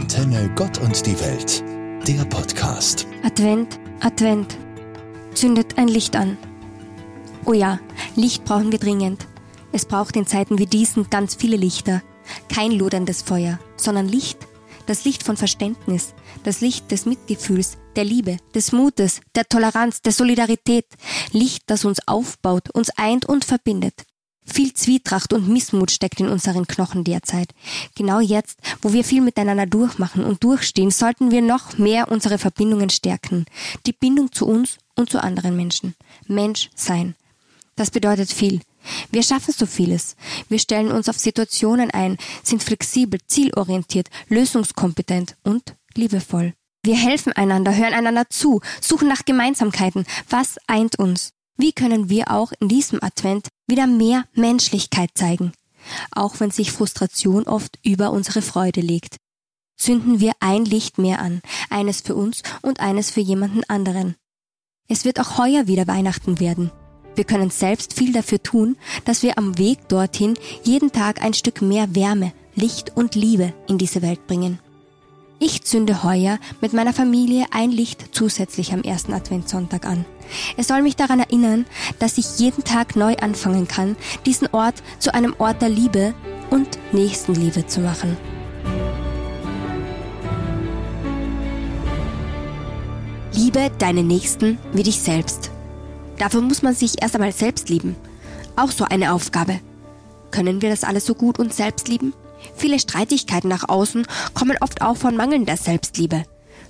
Antenne Gott und die Welt, der Podcast. Advent, Advent. Zündet ein Licht an. Oh ja, Licht brauchen wir dringend. Es braucht in Zeiten wie diesen ganz viele Lichter. Kein loderndes Feuer, sondern Licht. Das Licht von Verständnis, das Licht des Mitgefühls, der Liebe, des Mutes, der Toleranz, der Solidarität. Licht, das uns aufbaut, uns eint und verbindet. Viel Zwietracht und Missmut steckt in unseren Knochen derzeit. Genau jetzt, wo wir viel miteinander durchmachen und durchstehen, sollten wir noch mehr unsere Verbindungen stärken. Die Bindung zu uns und zu anderen Menschen. Mensch sein. Das bedeutet viel. Wir schaffen so vieles. Wir stellen uns auf Situationen ein, sind flexibel, zielorientiert, lösungskompetent und liebevoll. Wir helfen einander, hören einander zu, suchen nach Gemeinsamkeiten. Was eint uns? Wie können wir auch in diesem Advent wieder mehr Menschlichkeit zeigen? Auch wenn sich Frustration oft über unsere Freude legt. Zünden wir ein Licht mehr an, eines für uns und eines für jemanden anderen. Es wird auch heuer wieder Weihnachten werden. Wir können selbst viel dafür tun, dass wir am Weg dorthin jeden Tag ein Stück mehr Wärme, Licht und Liebe in diese Welt bringen. Ich zünde heuer mit meiner Familie ein Licht zusätzlich am ersten Adventssonntag an. Es soll mich daran erinnern, dass ich jeden Tag neu anfangen kann, diesen Ort zu einem Ort der Liebe und Nächstenliebe zu machen. Liebe deine Nächsten wie dich selbst. Dafür muss man sich erst einmal selbst lieben. Auch so eine Aufgabe. Können wir das alles so gut uns selbst lieben? Viele Streitigkeiten nach außen kommen oft auch von mangelnder Selbstliebe.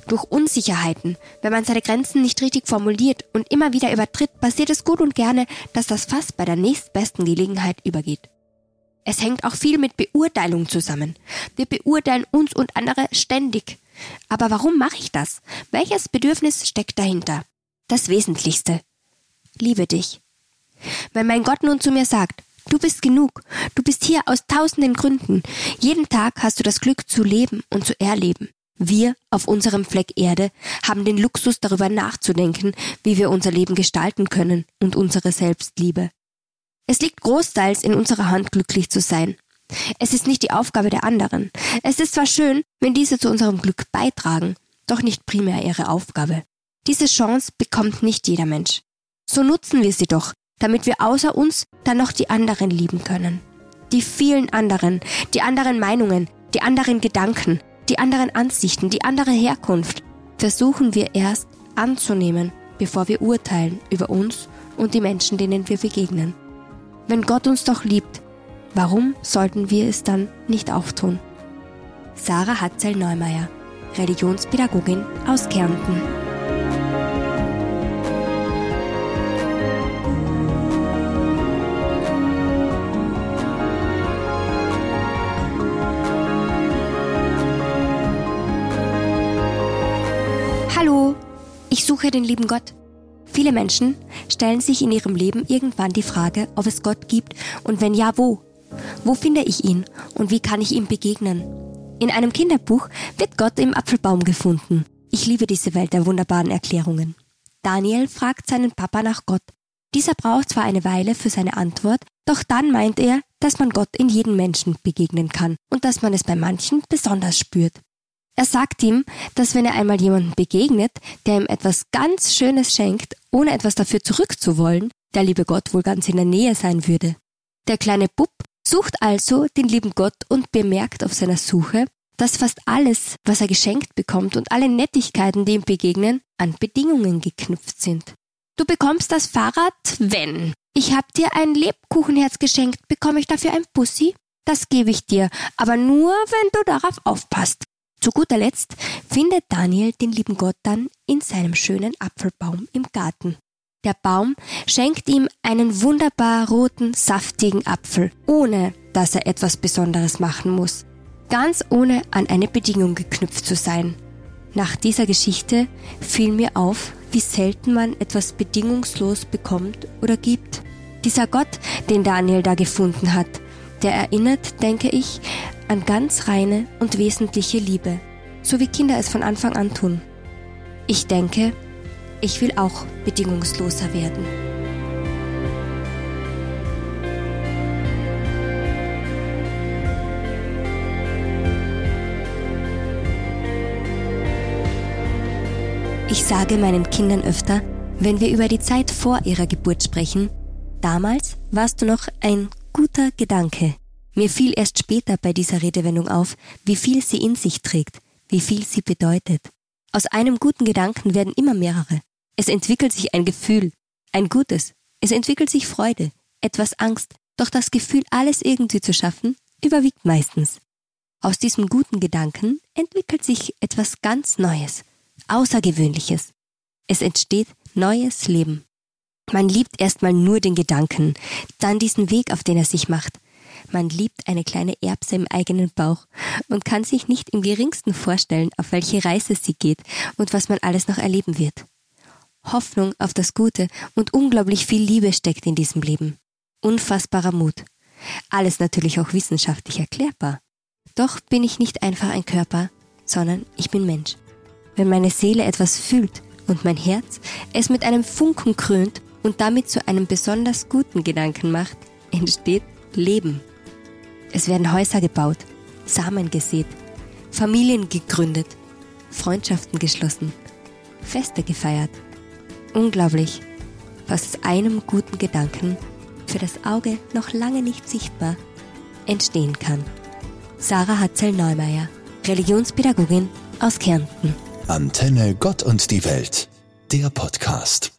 Durch Unsicherheiten, wenn man seine Grenzen nicht richtig formuliert und immer wieder übertritt, passiert es gut und gerne, dass das Fass bei der nächstbesten Gelegenheit übergeht. Es hängt auch viel mit Beurteilung zusammen. Wir beurteilen uns und andere ständig. Aber warum mache ich das? Welches Bedürfnis steckt dahinter? Das Wesentlichste. Liebe dich. Wenn mein Gott nun zu mir sagt, Du bist genug. Du bist hier aus tausenden Gründen. Jeden Tag hast du das Glück zu leben und zu erleben. Wir auf unserem Fleck Erde haben den Luxus darüber nachzudenken, wie wir unser Leben gestalten können und unsere Selbstliebe. Es liegt großteils in unserer Hand, glücklich zu sein. Es ist nicht die Aufgabe der anderen. Es ist zwar schön, wenn diese zu unserem Glück beitragen, doch nicht primär ihre Aufgabe. Diese Chance bekommt nicht jeder Mensch. So nutzen wir sie doch, damit wir außer uns dann noch die anderen lieben können. Die vielen anderen, die anderen Meinungen, die anderen Gedanken, die anderen Ansichten, die andere Herkunft versuchen wir erst anzunehmen, bevor wir urteilen über uns und die Menschen, denen wir begegnen. Wenn Gott uns doch liebt, warum sollten wir es dann nicht auch tun? Sarah Hatzel-Neumeier, Religionspädagogin aus Kärnten. Hallo, ich suche den lieben Gott. Viele Menschen stellen sich in ihrem Leben irgendwann die Frage, ob es Gott gibt und wenn ja, wo. Wo finde ich ihn und wie kann ich ihm begegnen? In einem Kinderbuch wird Gott im Apfelbaum gefunden. Ich liebe diese Welt der wunderbaren Erklärungen. Daniel fragt seinen Papa nach Gott. Dieser braucht zwar eine Weile für seine Antwort, doch dann meint er, dass man Gott in jedem Menschen begegnen kann und dass man es bei manchen besonders spürt. Er sagt ihm, dass wenn er einmal jemanden begegnet, der ihm etwas ganz Schönes schenkt, ohne etwas dafür zurückzuwollen, der liebe Gott wohl ganz in der Nähe sein würde. Der kleine Bub sucht also den lieben Gott und bemerkt auf seiner Suche, dass fast alles, was er geschenkt bekommt und alle Nettigkeiten, die ihm begegnen, an Bedingungen geknüpft sind. Du bekommst das Fahrrad, wenn. Ich hab dir ein Lebkuchenherz geschenkt, bekomme ich dafür ein Bussi? Das gebe ich dir, aber nur, wenn du darauf aufpasst. Zu guter Letzt findet Daniel den lieben Gott dann in seinem schönen Apfelbaum im Garten. Der Baum schenkt ihm einen wunderbar roten, saftigen Apfel, ohne dass er etwas Besonderes machen muss. Ganz ohne an eine Bedingung geknüpft zu sein. Nach dieser Geschichte fiel mir auf, wie selten man etwas bedingungslos bekommt oder gibt. Dieser Gott, den Daniel da gefunden hat, der erinnert, denke ich, an ganz reine und wesentliche Liebe, so wie Kinder es von Anfang an tun. Ich denke, ich will auch bedingungsloser werden. Ich sage meinen Kindern öfter, wenn wir über die Zeit vor ihrer Geburt sprechen, damals warst du noch ein guter Gedanke. Mir fiel erst später bei dieser Redewendung auf, wie viel sie in sich trägt, wie viel sie bedeutet. Aus einem guten Gedanken werden immer mehrere. Es entwickelt sich ein Gefühl, ein gutes. Es entwickelt sich Freude, etwas Angst, doch das Gefühl, alles irgendwie zu schaffen, überwiegt meistens. Aus diesem guten Gedanken entwickelt sich etwas ganz Neues, Außergewöhnliches. Es entsteht neues Leben. Man liebt erstmal nur den Gedanken, dann diesen Weg, auf den er sich macht. Man liebt eine kleine Erbse im eigenen Bauch und kann sich nicht im geringsten vorstellen, auf welche Reise sie geht und was man alles noch erleben wird. Hoffnung auf das Gute und unglaublich viel Liebe steckt in diesem Leben. Unfassbarer Mut. Alles natürlich auch wissenschaftlich erklärbar. Doch bin ich nicht einfach ein Körper, sondern ich bin Mensch. Wenn meine Seele etwas fühlt und mein Herz es mit einem Funken krönt und damit zu einem besonders guten Gedanken macht, entsteht Leben. Es werden Häuser gebaut, Samen gesät, Familien gegründet, Freundschaften geschlossen, Feste gefeiert. Unglaublich, was aus einem guten Gedanken, für das Auge noch lange nicht sichtbar, entstehen kann. Sarah Hatzel-Neumeier, Religionspädagogin aus Kärnten. Antenne Gott und die Welt, der Podcast.